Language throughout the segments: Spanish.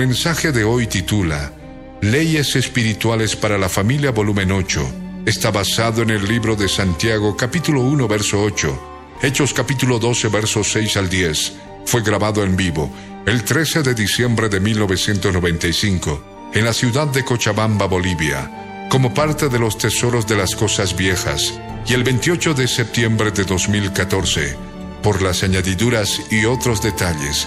Mensaje de hoy titula Leyes Espirituales para la Familia Volumen 8. Está basado en el libro de Santiago capítulo 1 verso 8, Hechos capítulo 12 versos 6 al 10. Fue grabado en vivo el 13 de diciembre de 1995 en la ciudad de Cochabamba, Bolivia, como parte de los tesoros de las cosas viejas, y el 28 de septiembre de 2014, por las añadiduras y otros detalles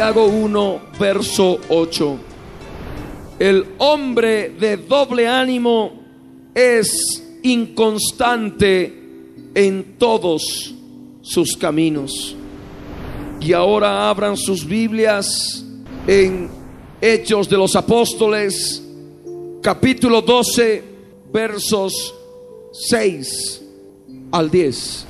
Santiago 1, verso 8. El hombre de doble ánimo es inconstante en todos sus caminos. Y ahora abran sus Biblias en Hechos de los Apóstoles, capítulo 12, versos 6 al 10.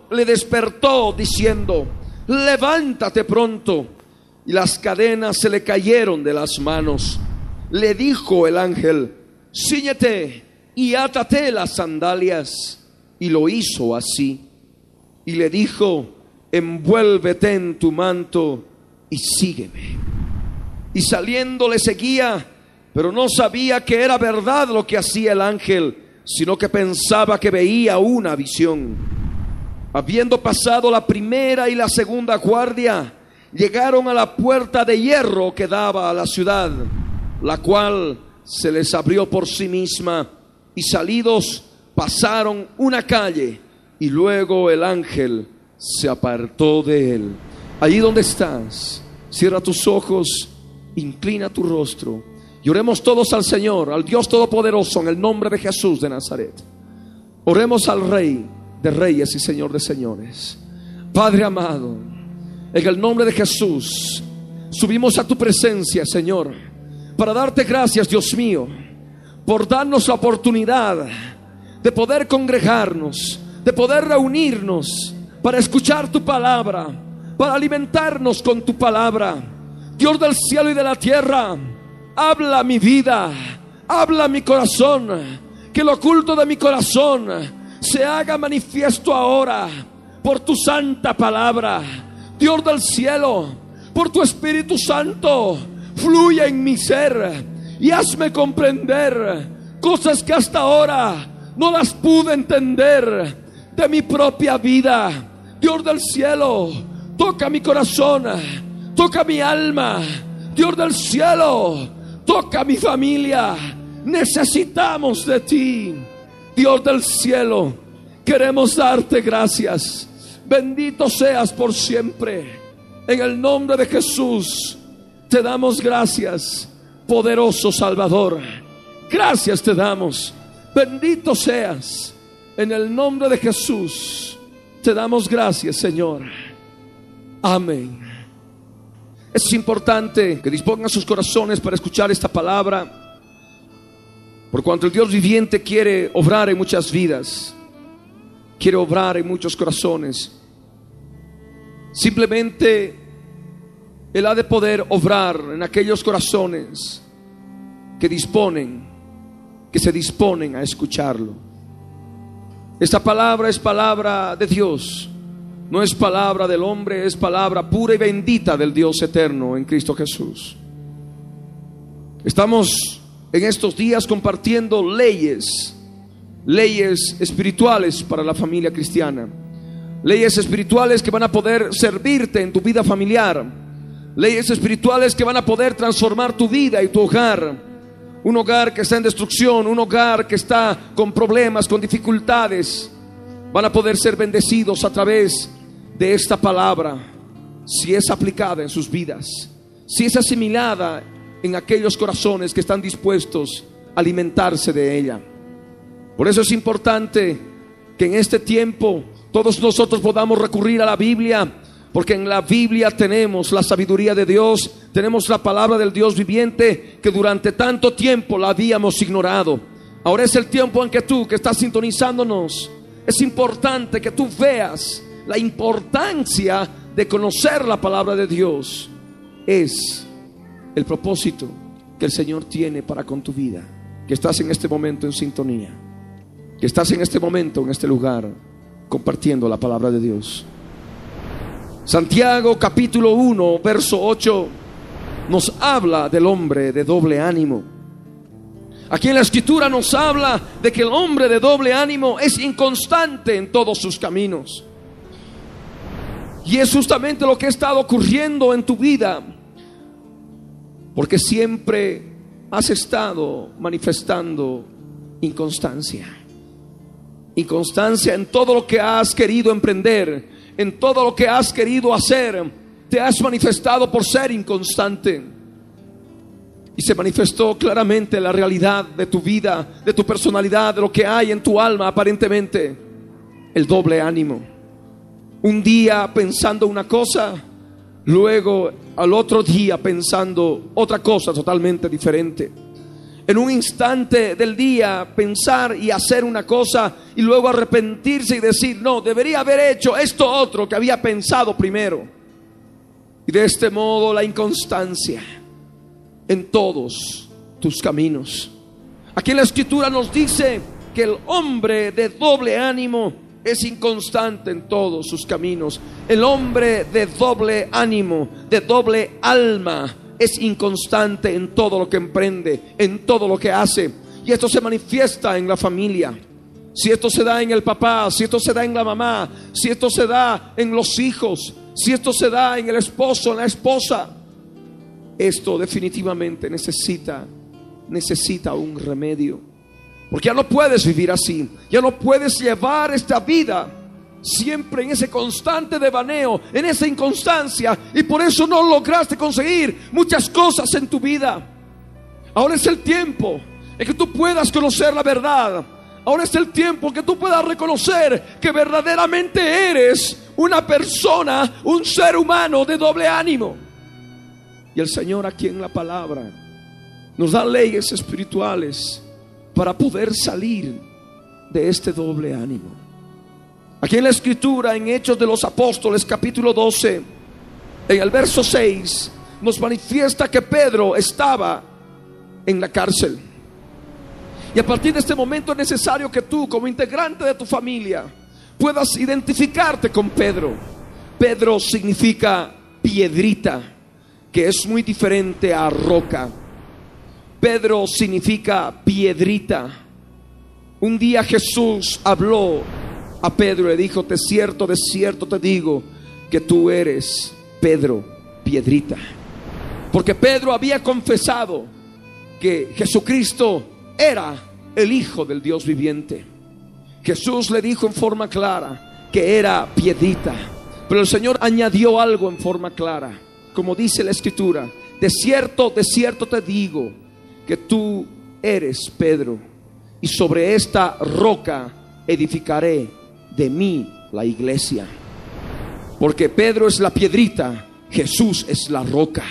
le despertó diciendo, levántate pronto. Y las cadenas se le cayeron de las manos. Le dijo el ángel, ciñete y átate las sandalias. Y lo hizo así. Y le dijo, envuélvete en tu manto y sígueme. Y saliendo le seguía, pero no sabía que era verdad lo que hacía el ángel sino que pensaba que veía una visión. Habiendo pasado la primera y la segunda guardia, llegaron a la puerta de hierro que daba a la ciudad, la cual se les abrió por sí misma, y salidos pasaron una calle, y luego el ángel se apartó de él. Allí donde estás, cierra tus ojos, inclina tu rostro. Y oremos todos al Señor, al Dios Todopoderoso, en el nombre de Jesús de Nazaret. Oremos al Rey de Reyes y Señor de Señores. Padre amado, en el nombre de Jesús, subimos a tu presencia, Señor, para darte gracias, Dios mío, por darnos la oportunidad de poder congregarnos, de poder reunirnos, para escuchar tu palabra, para alimentarnos con tu palabra. Dios del cielo y de la tierra, habla mi vida, habla mi corazón, que lo oculto de mi corazón se haga manifiesto ahora por tu santa palabra. Dios del cielo, por tu Espíritu Santo, fluye en mi ser y hazme comprender cosas que hasta ahora no las pude entender de mi propia vida. Dios del cielo, toca mi corazón, toca mi alma. Dios del cielo, toca mi familia. Necesitamos de ti. Dios del cielo, queremos darte gracias. Bendito seas por siempre. En el nombre de Jesús, te damos gracias, poderoso Salvador. Gracias te damos. Bendito seas. En el nombre de Jesús, te damos gracias, Señor. Amén. Es importante que dispongan sus corazones para escuchar esta palabra. Por cuanto el Dios viviente quiere obrar en muchas vidas, quiere obrar en muchos corazones. Simplemente Él ha de poder obrar en aquellos corazones que disponen, que se disponen a escucharlo. Esta palabra es palabra de Dios, no es palabra del hombre, es palabra pura y bendita del Dios eterno en Cristo Jesús. Estamos en estos días compartiendo leyes, leyes espirituales para la familia cristiana, leyes espirituales que van a poder servirte en tu vida familiar, leyes espirituales que van a poder transformar tu vida y tu hogar. Un hogar que está en destrucción, un hogar que está con problemas, con dificultades, van a poder ser bendecidos a través de esta palabra si es aplicada en sus vidas, si es asimilada en aquellos corazones que están dispuestos a alimentarse de ella. Por eso es importante que en este tiempo todos nosotros podamos recurrir a la Biblia porque en la Biblia tenemos la sabiduría de Dios, tenemos la palabra del Dios viviente que durante tanto tiempo la habíamos ignorado. Ahora es el tiempo en que tú que estás sintonizándonos, es importante que tú veas la importancia de conocer la palabra de Dios. Es el propósito que el Señor tiene para con tu vida. Que estás en este momento en sintonía. Que estás en este momento, en este lugar, compartiendo la palabra de Dios. Santiago capítulo 1, verso 8, nos habla del hombre de doble ánimo. Aquí en la escritura nos habla de que el hombre de doble ánimo es inconstante en todos sus caminos. Y es justamente lo que ha estado ocurriendo en tu vida, porque siempre has estado manifestando inconstancia. Inconstancia en todo lo que has querido emprender, en todo lo que has querido hacer, te has manifestado por ser inconstante. Y se manifestó claramente la realidad de tu vida, de tu personalidad, de lo que hay en tu alma aparentemente. El doble ánimo. Un día pensando una cosa, luego al otro día pensando otra cosa totalmente diferente en un instante del día pensar y hacer una cosa y luego arrepentirse y decir, no, debería haber hecho esto otro que había pensado primero. Y de este modo la inconstancia en todos tus caminos. Aquí la escritura nos dice que el hombre de doble ánimo es inconstante en todos sus caminos. El hombre de doble ánimo, de doble alma, es inconstante en todo lo que emprende, en todo lo que hace. Y esto se manifiesta en la familia. Si esto se da en el papá, si esto se da en la mamá, si esto se da en los hijos, si esto se da en el esposo, en la esposa, esto definitivamente necesita, necesita un remedio. Porque ya no puedes vivir así, ya no puedes llevar esta vida siempre en ese constante devaneo, en esa inconstancia, y por eso no lograste conseguir muchas cosas en tu vida. Ahora es el tiempo en que tú puedas conocer la verdad. Ahora es el tiempo que tú puedas reconocer que verdaderamente eres una persona, un ser humano de doble ánimo. Y el Señor aquí en la palabra nos da leyes espirituales para poder salir de este doble ánimo. Aquí en la escritura, en Hechos de los Apóstoles, capítulo 12, en el verso 6, nos manifiesta que Pedro estaba en la cárcel. Y a partir de este momento es necesario que tú, como integrante de tu familia, puedas identificarte con Pedro. Pedro significa piedrita, que es muy diferente a roca. Pedro significa piedrita. Un día Jesús habló a Pedro le dijo, de cierto, de cierto te digo que tú eres Pedro, piedrita. Porque Pedro había confesado que Jesucristo era el Hijo del Dios viviente. Jesús le dijo en forma clara que era piedrita. Pero el Señor añadió algo en forma clara. Como dice la Escritura, de cierto, de cierto te digo que tú eres Pedro. Y sobre esta roca edificaré de mí la iglesia. Porque Pedro es la piedrita, Jesús es la roca.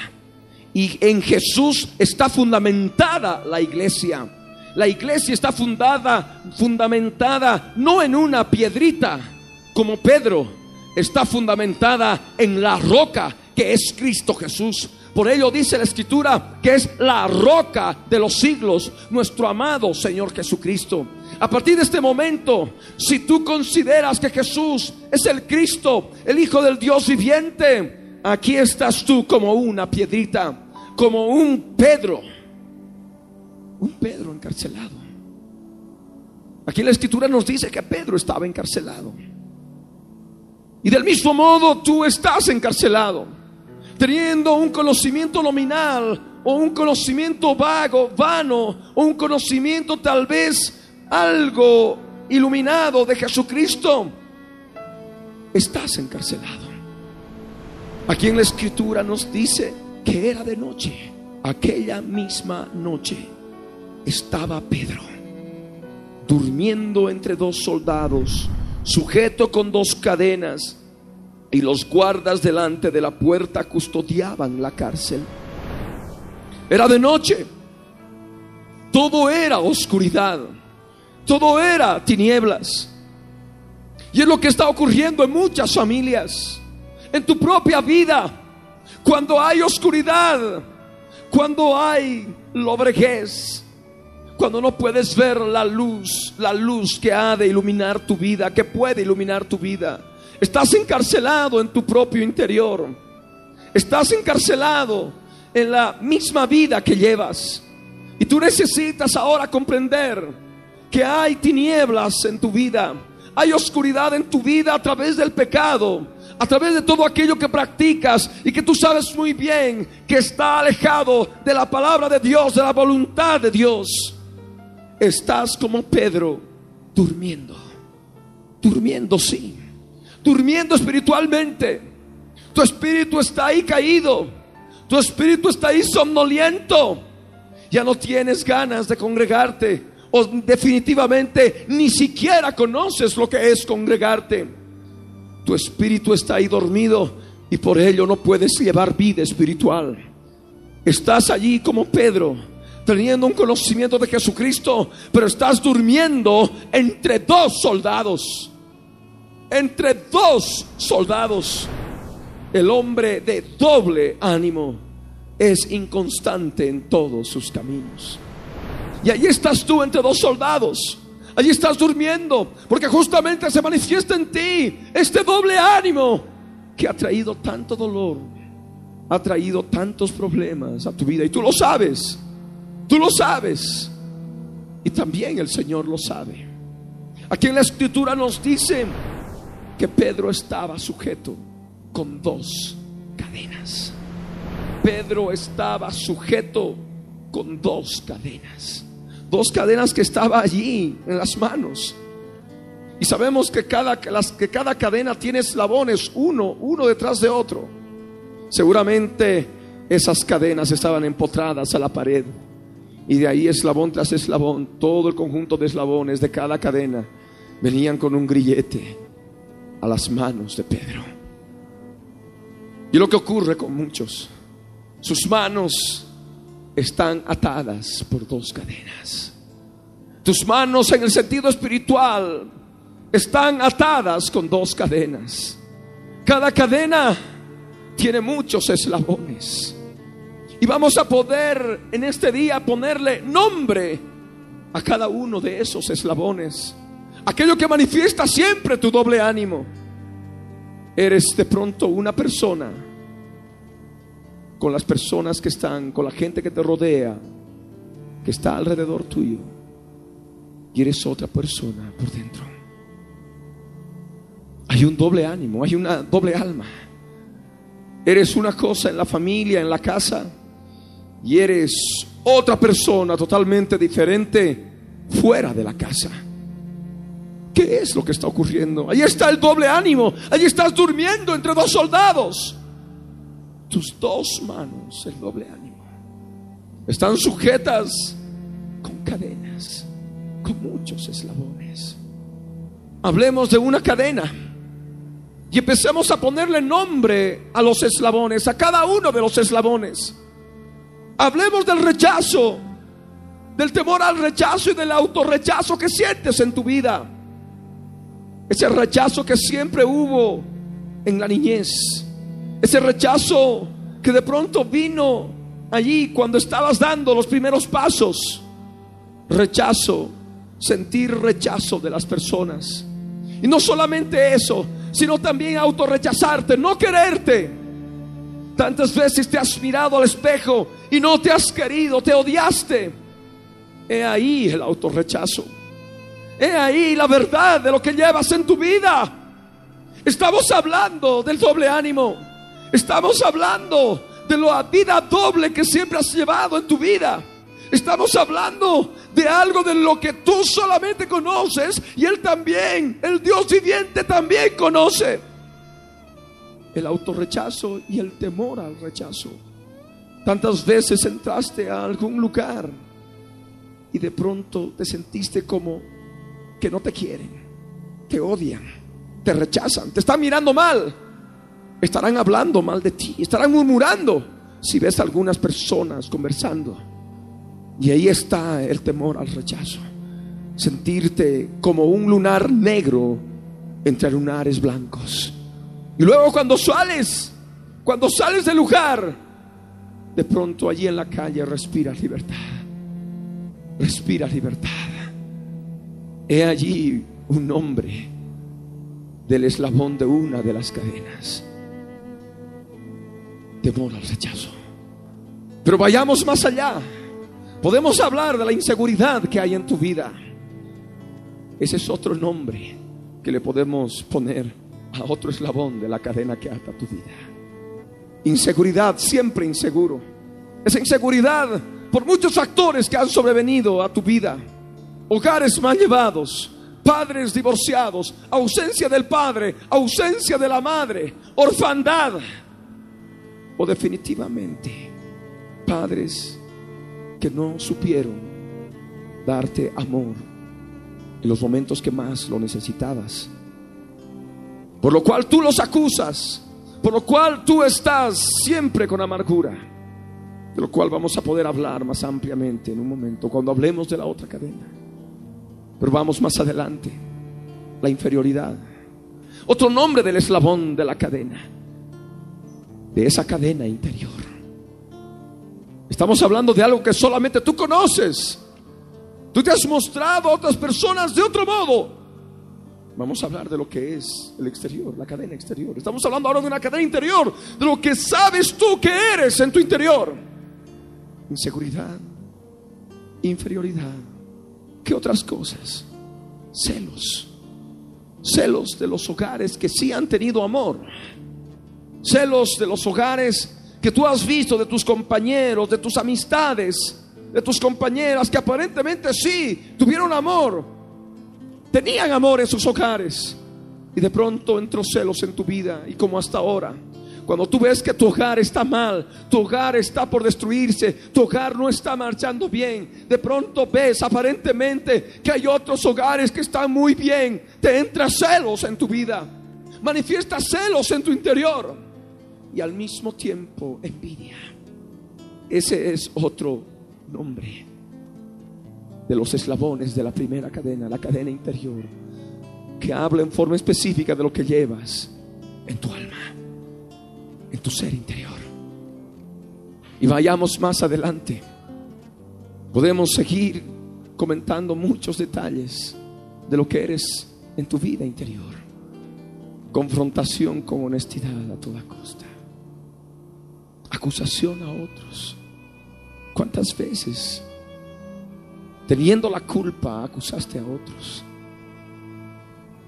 Y en Jesús está fundamentada la iglesia. la iglesia está fundada, fundamentada no en una piedrita, como Pedro, está fundamentada en la roca que es Cristo Jesús. Por ello dice la escritura que es la roca de los siglos, nuestro amado Señor Jesucristo. A partir de este momento, si tú consideras que Jesús es el Cristo, el Hijo del Dios viviente, aquí estás tú como una piedrita, como un Pedro, un Pedro encarcelado. Aquí la escritura nos dice que Pedro estaba encarcelado. Y del mismo modo tú estás encarcelado teniendo un conocimiento nominal o un conocimiento vago, vano, o un conocimiento tal vez algo iluminado de Jesucristo, estás encarcelado. Aquí en la escritura nos dice que era de noche. Aquella misma noche estaba Pedro durmiendo entre dos soldados, sujeto con dos cadenas y los guardas delante de la puerta custodiaban la cárcel. Era de noche, todo era oscuridad, todo era tinieblas. Y es lo que está ocurriendo en muchas familias, en tu propia vida, cuando hay oscuridad, cuando hay lobreguez, cuando no puedes ver la luz, la luz que ha de iluminar tu vida, que puede iluminar tu vida. Estás encarcelado en tu propio interior. Estás encarcelado en la misma vida que llevas. Y tú necesitas ahora comprender que hay tinieblas en tu vida. Hay oscuridad en tu vida a través del pecado, a través de todo aquello que practicas y que tú sabes muy bien que está alejado de la palabra de Dios, de la voluntad de Dios. Estás como Pedro, durmiendo, durmiendo sí durmiendo espiritualmente. Tu espíritu está ahí caído. Tu espíritu está ahí somnoliento. Ya no tienes ganas de congregarte. O definitivamente ni siquiera conoces lo que es congregarte. Tu espíritu está ahí dormido y por ello no puedes llevar vida espiritual. Estás allí como Pedro, teniendo un conocimiento de Jesucristo, pero estás durmiendo entre dos soldados entre dos soldados. El hombre de doble ánimo es inconstante en todos sus caminos. Y allí estás tú entre dos soldados. Allí estás durmiendo, porque justamente se manifiesta en ti este doble ánimo que ha traído tanto dolor, ha traído tantos problemas a tu vida. Y tú lo sabes, tú lo sabes. Y también el Señor lo sabe. Aquí en la escritura nos dice que Pedro estaba sujeto con dos cadenas. Pedro estaba sujeto con dos cadenas. Dos cadenas que estaba allí en las manos. Y sabemos que cada, que cada cadena tiene eslabones, uno, uno detrás de otro. Seguramente esas cadenas estaban empotradas a la pared. Y de ahí eslabón tras eslabón, todo el conjunto de eslabones de cada cadena venían con un grillete a las manos de Pedro. Y lo que ocurre con muchos, sus manos están atadas por dos cadenas. Tus manos en el sentido espiritual están atadas con dos cadenas. Cada cadena tiene muchos eslabones. Y vamos a poder en este día ponerle nombre a cada uno de esos eslabones aquello que manifiesta siempre tu doble ánimo. Eres de pronto una persona con las personas que están, con la gente que te rodea, que está alrededor tuyo, y eres otra persona por dentro. Hay un doble ánimo, hay una doble alma. Eres una cosa en la familia, en la casa, y eres otra persona totalmente diferente fuera de la casa. ¿Qué es lo que está ocurriendo? Ahí está el doble ánimo. Allí estás durmiendo entre dos soldados. Tus dos manos, el doble ánimo, están sujetas con cadenas, con muchos eslabones. Hablemos de una cadena y empecemos a ponerle nombre a los eslabones, a cada uno de los eslabones. Hablemos del rechazo del temor al rechazo y del autorrechazo que sientes en tu vida. Ese rechazo que siempre hubo en la niñez. Ese rechazo que de pronto vino allí cuando estabas dando los primeros pasos. Rechazo, sentir rechazo de las personas. Y no solamente eso, sino también autorrechazarte, no quererte. Tantas veces te has mirado al espejo y no te has querido, te odiaste. He ahí el autorrechazo. He ahí la verdad de lo que llevas en tu vida. Estamos hablando del doble ánimo. Estamos hablando de la vida doble que siempre has llevado en tu vida. Estamos hablando de algo de lo que tú solamente conoces y Él también, el Dios viviente también conoce. El autorrechazo y el temor al rechazo. Tantas veces entraste a algún lugar y de pronto te sentiste como que no te quieren, te odian, te rechazan, te están mirando mal, estarán hablando mal de ti, estarán murmurando si ves a algunas personas conversando. Y ahí está el temor al rechazo. Sentirte como un lunar negro entre lunares blancos. Y luego cuando sales, cuando sales del lugar, de pronto allí en la calle respiras libertad. Respiras libertad. He allí un hombre del eslabón de una de las cadenas. Temor al rechazo. Pero vayamos más allá. Podemos hablar de la inseguridad que hay en tu vida. Ese es otro nombre que le podemos poner a otro eslabón de la cadena que ata tu vida. Inseguridad, siempre inseguro. Esa inseguridad por muchos factores que han sobrevenido a tu vida. Hogares mal llevados, padres divorciados, ausencia del padre, ausencia de la madre, orfandad. O definitivamente padres que no supieron darte amor en los momentos que más lo necesitabas. Por lo cual tú los acusas, por lo cual tú estás siempre con amargura, de lo cual vamos a poder hablar más ampliamente en un momento, cuando hablemos de la otra cadena. Pero vamos más adelante, la inferioridad. Otro nombre del eslabón de la cadena, de esa cadena interior. Estamos hablando de algo que solamente tú conoces. Tú te has mostrado a otras personas de otro modo. Vamos a hablar de lo que es el exterior, la cadena exterior. Estamos hablando ahora de una cadena interior, de lo que sabes tú que eres en tu interior. Inseguridad, inferioridad. ¿Qué otras cosas? Celos. Celos de los hogares que sí han tenido amor. Celos de los hogares que tú has visto de tus compañeros, de tus amistades, de tus compañeras que aparentemente sí tuvieron amor, tenían amor en sus hogares y de pronto entró celos en tu vida y como hasta ahora. Cuando tú ves que tu hogar está mal, tu hogar está por destruirse, tu hogar no está marchando bien, de pronto ves aparentemente que hay otros hogares que están muy bien, te entra celos en tu vida, manifiesta celos en tu interior y al mismo tiempo envidia. Ese es otro nombre de los eslabones de la primera cadena, la cadena interior, que habla en forma específica de lo que llevas en tu alma, en tu ser interior. Y vayamos más adelante. Podemos seguir comentando muchos detalles de lo que eres en tu vida interior. Confrontación con honestidad a toda costa acusación a otros. ¿Cuántas veces, teniendo la culpa, acusaste a otros?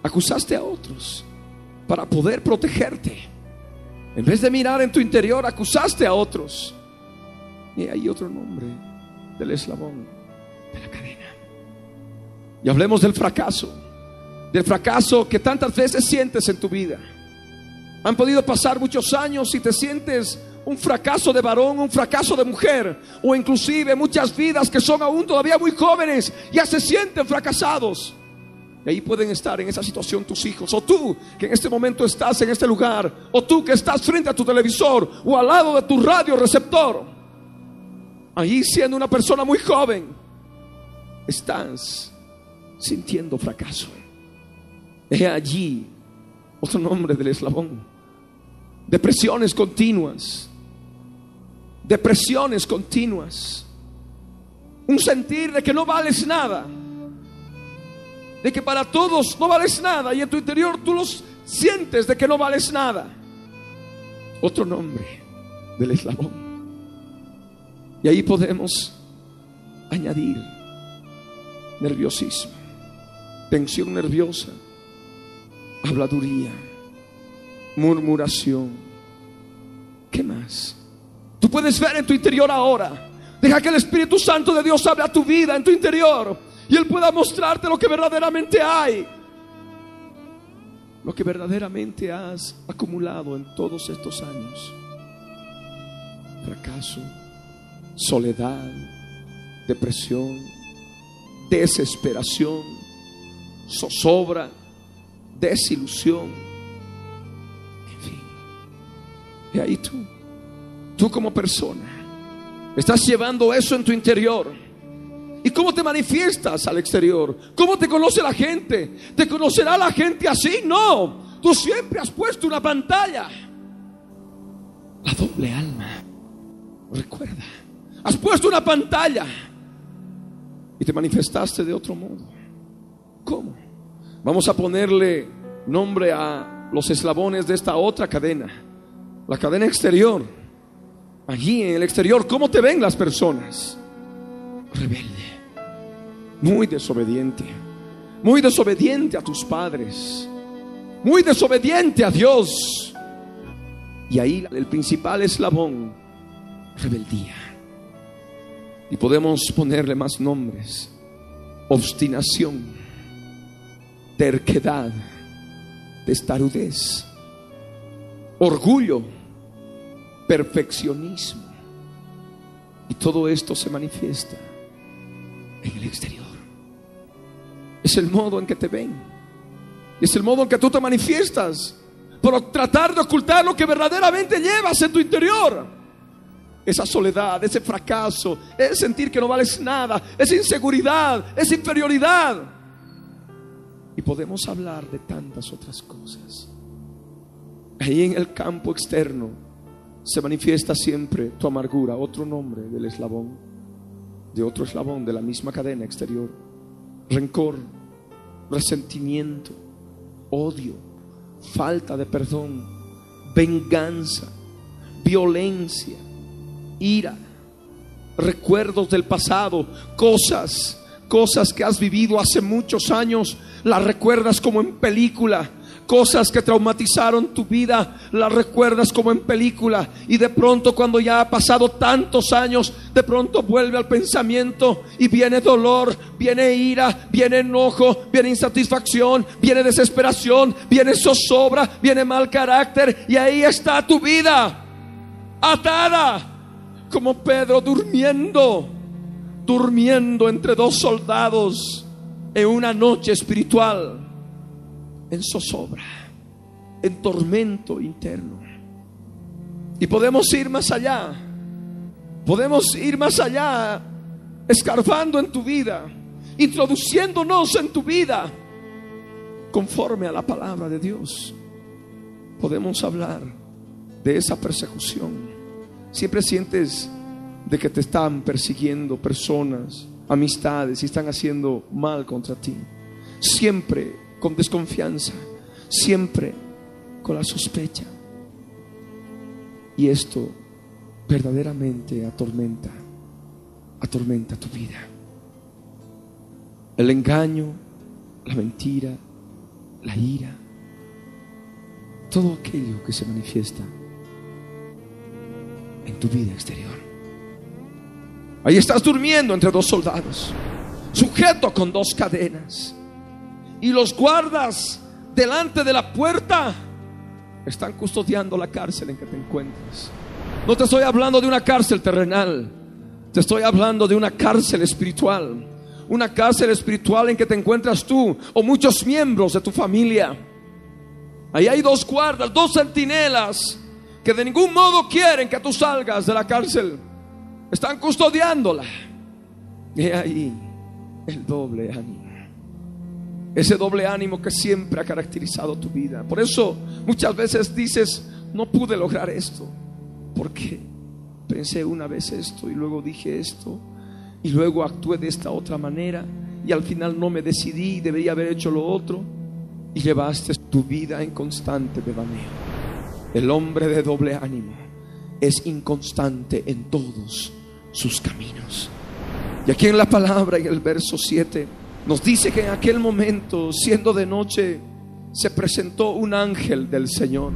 Acusaste a otros para poder protegerte. En vez de mirar en tu interior, acusaste a otros. Y hay otro nombre del eslabón de la cadena. Y hablemos del fracaso, del fracaso que tantas veces sientes en tu vida. Han podido pasar muchos años y te sientes un fracaso de varón, un fracaso de mujer, o inclusive muchas vidas que son aún todavía muy jóvenes, ya se sienten fracasados. Y ahí pueden estar en esa situación tus hijos, o tú que en este momento estás en este lugar, o tú que estás frente a tu televisor o al lado de tu radio receptor. Ahí siendo una persona muy joven, estás sintiendo fracaso. He allí otro nombre del eslabón. Depresiones continuas. Depresiones continuas. Un sentir de que no vales nada. De que para todos no vales nada y en tu interior tú los sientes de que no vales nada. Otro nombre del eslabón. Y ahí podemos añadir nerviosismo, tensión nerviosa, habladuría, murmuración. ¿Qué más? Tú puedes ver en tu interior ahora. Deja que el Espíritu Santo de Dios hable a tu vida en tu interior y Él pueda mostrarte lo que verdaderamente hay. Lo que verdaderamente has acumulado en todos estos años. Fracaso, soledad, depresión, desesperación, zozobra, desilusión. En fin. Y ahí tú, tú como persona, estás llevando eso en tu interior. ¿Y cómo te manifiestas al exterior? ¿Cómo te conoce la gente? ¿Te conocerá la gente así? No. Tú siempre has puesto una pantalla. La doble alma. Recuerda. Has puesto una pantalla. Y te manifestaste de otro modo. ¿Cómo? Vamos a ponerle nombre a los eslabones de esta otra cadena. La cadena exterior. Allí en el exterior, ¿cómo te ven las personas? Rebelde. Muy desobediente. Muy desobediente a tus padres. Muy desobediente a Dios. Y ahí el principal eslabón, rebeldía. Y podemos ponerle más nombres. Obstinación terquedad, testarudez, orgullo, perfeccionismo. Y todo esto se manifiesta en el exterior. Es el modo en que te ven. Es el modo en que tú te manifiestas. Por tratar de ocultar lo que verdaderamente llevas en tu interior. Esa soledad, ese fracaso, ese sentir que no vales nada, esa inseguridad, esa inferioridad. Y podemos hablar de tantas otras cosas. Ahí en el campo externo se manifiesta siempre tu amargura, otro nombre del eslabón, de otro eslabón de la misma cadena exterior. Rencor, resentimiento, odio, falta de perdón, venganza, violencia, ira, recuerdos del pasado, cosas, cosas que has vivido hace muchos años las recuerdas como en película. Cosas que traumatizaron tu vida, las recuerdas como en película. Y de pronto cuando ya ha pasado tantos años, de pronto vuelve al pensamiento y viene dolor, viene ira, viene enojo, viene insatisfacción, viene desesperación, viene zozobra, viene mal carácter. Y ahí está tu vida, atada, como Pedro durmiendo, durmiendo entre dos soldados en una noche espiritual, en zozobra, en tormento interno. Y podemos ir más allá, podemos ir más allá, escarbando en tu vida, introduciéndonos en tu vida, conforme a la palabra de Dios. Podemos hablar de esa persecución. Siempre sientes de que te están persiguiendo personas amistades y están haciendo mal contra ti. Siempre con desconfianza, siempre con la sospecha. Y esto verdaderamente atormenta, atormenta tu vida. El engaño, la mentira, la ira, todo aquello que se manifiesta en tu vida exterior. Ahí estás durmiendo entre dos soldados, sujeto con dos cadenas. Y los guardas delante de la puerta están custodiando la cárcel en que te encuentras. No te estoy hablando de una cárcel terrenal, te estoy hablando de una cárcel espiritual. Una cárcel espiritual en que te encuentras tú o muchos miembros de tu familia. Ahí hay dos guardas, dos centinelas que de ningún modo quieren que tú salgas de la cárcel. Están custodiándola. Y ahí el doble ánimo. Ese doble ánimo que siempre ha caracterizado tu vida. Por eso muchas veces dices, no pude lograr esto. porque Pensé una vez esto y luego dije esto y luego actué de esta otra manera y al final no me decidí y debería haber hecho lo otro y llevaste tu vida en constante devaneo. El hombre de doble ánimo es inconstante en todos sus caminos. Y aquí en la palabra, en el verso 7, nos dice que en aquel momento, siendo de noche, se presentó un ángel del Señor.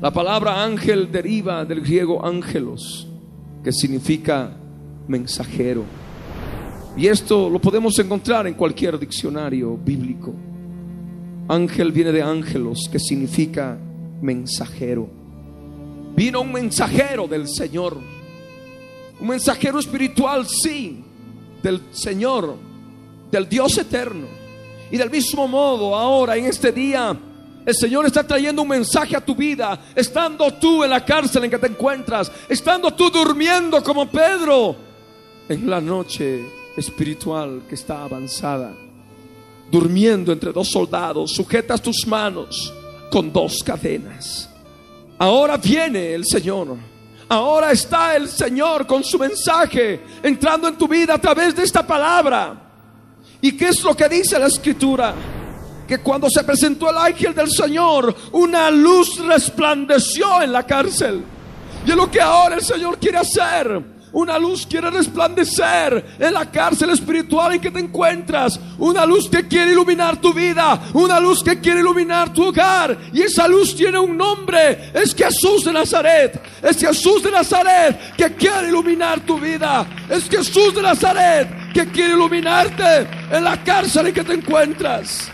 La palabra ángel deriva del griego ángelos, que significa mensajero. Y esto lo podemos encontrar en cualquier diccionario bíblico. Ángel viene de ángelos, que significa mensajero. Vino un mensajero del Señor. Un mensajero espiritual, sí, del Señor, del Dios eterno. Y del mismo modo, ahora en este día, el Señor está trayendo un mensaje a tu vida, estando tú en la cárcel en que te encuentras, estando tú durmiendo como Pedro en la noche espiritual que está avanzada, durmiendo entre dos soldados, sujetas tus manos con dos cadenas. Ahora viene el Señor. Ahora está el Señor con su mensaje entrando en tu vida a través de esta palabra. ¿Y qué es lo que dice la escritura? Que cuando se presentó el ángel del Señor, una luz resplandeció en la cárcel. Y es lo que ahora el Señor quiere hacer. Una luz quiere resplandecer en la cárcel espiritual en que te encuentras. Una luz que quiere iluminar tu vida. Una luz que quiere iluminar tu hogar. Y esa luz tiene un nombre. Es Jesús de Nazaret. Es Jesús de Nazaret que quiere iluminar tu vida. Es Jesús de Nazaret que quiere iluminarte en la cárcel en que te encuentras.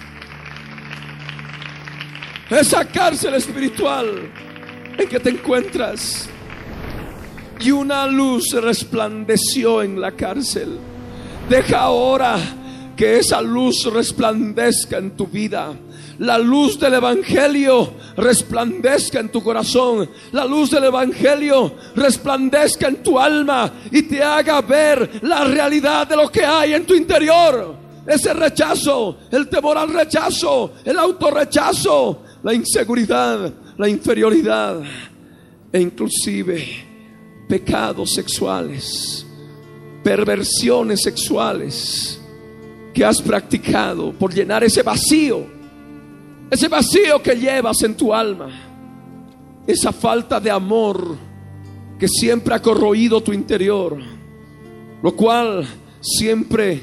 Esa cárcel espiritual en que te encuentras y una luz resplandeció en la cárcel. Deja ahora que esa luz resplandezca en tu vida. La luz del Evangelio resplandezca en tu corazón. La luz del Evangelio resplandezca en tu alma y te haga ver la realidad de lo que hay en tu interior. Ese rechazo, el temor al rechazo, el autorrechazo, la inseguridad, la inferioridad e inclusive pecados sexuales, perversiones sexuales que has practicado por llenar ese vacío, ese vacío que llevas en tu alma, esa falta de amor que siempre ha corroído tu interior, lo cual siempre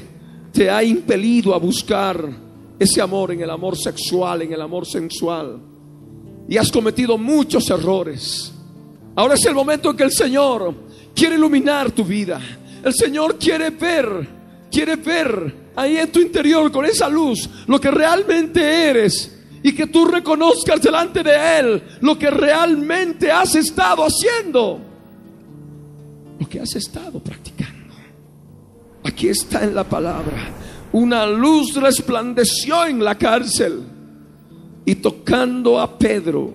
te ha impelido a buscar ese amor en el amor sexual, en el amor sensual. Y has cometido muchos errores Ahora es el momento en que el Señor quiere iluminar tu vida. El Señor quiere ver, quiere ver ahí en tu interior con esa luz lo que realmente eres y que tú reconozcas delante de Él lo que realmente has estado haciendo, lo que has estado practicando. Aquí está en la palabra. Una luz resplandeció en la cárcel y tocando a Pedro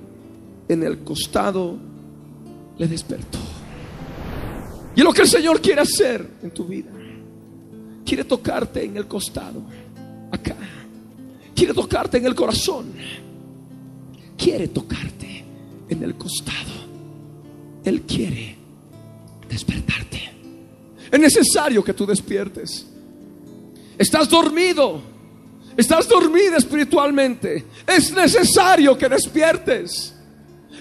en el costado le despertó. Y lo que el Señor quiere hacer en tu vida. Quiere tocarte en el costado, acá. Quiere tocarte en el corazón. Quiere tocarte en el costado. Él quiere despertarte. Es necesario que tú despiertes. Estás dormido. Estás dormido espiritualmente. Es necesario que despiertes.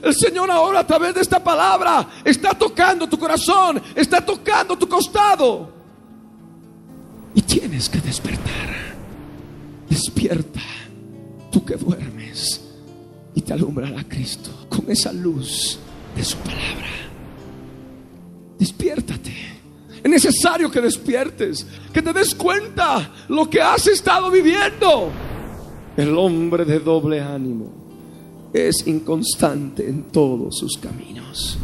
El Señor ahora a través de esta palabra está tocando tu corazón, está tocando tu costado. Y tienes que despertar. Despierta, tú que duermes, y te alumbrará Cristo con esa luz de su palabra. Despiértate. Es necesario que despiertes, que te des cuenta lo que has estado viviendo. El hombre de doble ánimo es inconstante en todos sus caminos.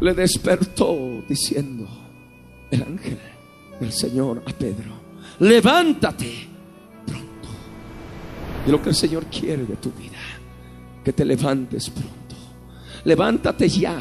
Le despertó diciendo el ángel del Señor a Pedro, levántate. Y lo que el Señor quiere de tu vida, que te levantes pronto. Levántate ya,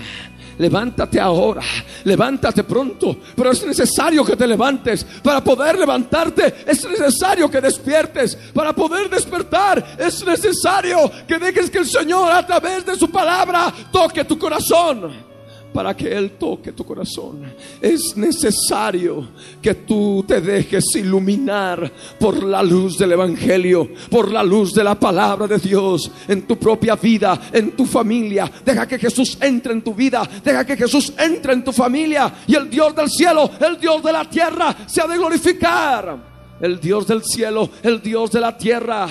Levántate ahora, levántate pronto, pero es necesario que te levantes. Para poder levantarte es necesario que despiertes. Para poder despertar es necesario que dejes que el Señor a través de su palabra toque tu corazón para que Él toque tu corazón. Es necesario que tú te dejes iluminar por la luz del Evangelio, por la luz de la palabra de Dios en tu propia vida, en tu familia. Deja que Jesús entre en tu vida, deja que Jesús entre en tu familia y el Dios del cielo, el Dios de la tierra, se ha de glorificar. El Dios del cielo, el Dios de la tierra,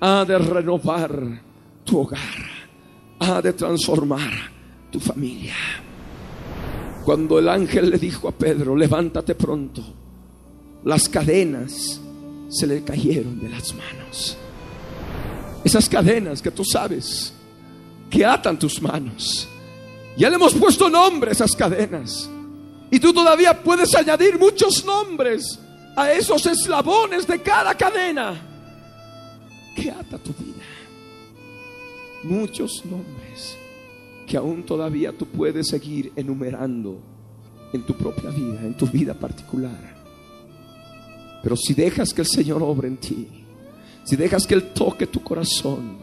ha de renovar tu hogar, ha de transformar tu familia. Cuando el ángel le dijo a Pedro, levántate pronto, las cadenas se le cayeron de las manos. Esas cadenas que tú sabes que atan tus manos. Ya le hemos puesto nombre a esas cadenas. Y tú todavía puedes añadir muchos nombres a esos eslabones de cada cadena que ata tu vida. Muchos nombres que aún todavía tú puedes seguir enumerando en tu propia vida, en tu vida particular. Pero si dejas que el Señor obre en ti, si dejas que Él toque tu corazón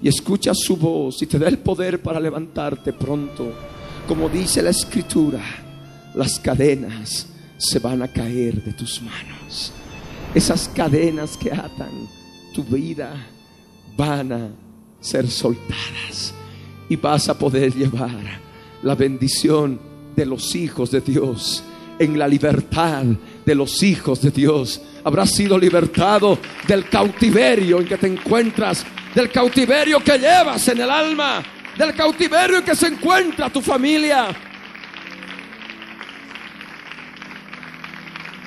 y escuchas su voz y te da el poder para levantarte pronto, como dice la Escritura, las cadenas se van a caer de tus manos. Esas cadenas que atan tu vida van a ser soltadas y vas a poder llevar la bendición de los hijos de Dios en la libertad de los hijos de Dios. Habrás sido libertado del cautiverio en que te encuentras, del cautiverio que llevas en el alma, del cautiverio en que se encuentra tu familia.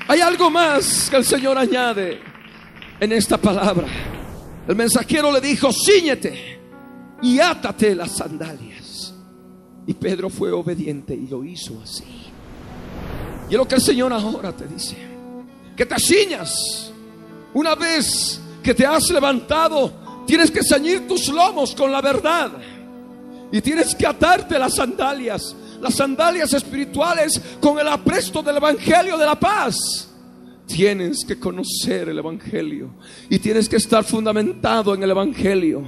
Hay algo más que el Señor añade en esta palabra. El mensajero le dijo, ciñete y átate las sandalias. Y Pedro fue obediente y lo hizo así. Y es lo que el Señor ahora te dice. Que te ciñas. Una vez que te has levantado, tienes que ceñir tus lomos con la verdad. Y tienes que atarte las sandalias. Las sandalias espirituales con el apresto del Evangelio de la paz. Tienes que conocer el Evangelio. Y tienes que estar fundamentado en el Evangelio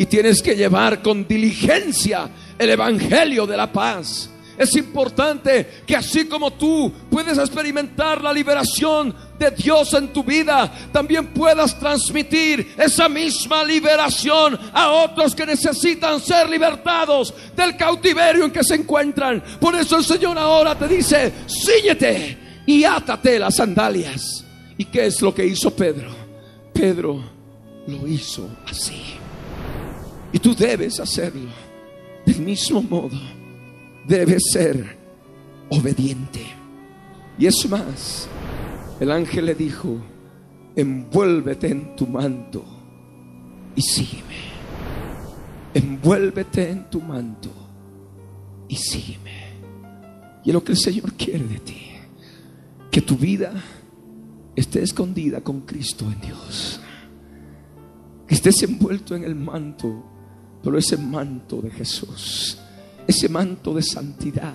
y tienes que llevar con diligencia el Evangelio de la paz. Es importante que así como tú puedes experimentar la liberación de Dios en tu vida, también puedas transmitir esa misma liberación a otros que necesitan ser libertados del cautiverio en que se encuentran. Por eso el Señor ahora te dice, síñete y átate las sandalias. ¿Y qué es lo que hizo Pedro? Pedro lo hizo así. Y tú debes hacerlo. Del mismo modo, debes ser obediente. Y es más, el ángel le dijo, envuélvete en tu manto y sígueme. Envuélvete en tu manto y sígueme. Y es lo que el Señor quiere de ti. Que tu vida esté escondida con Cristo en Dios. Que estés envuelto en el manto pero ese manto de Jesús, ese manto de santidad,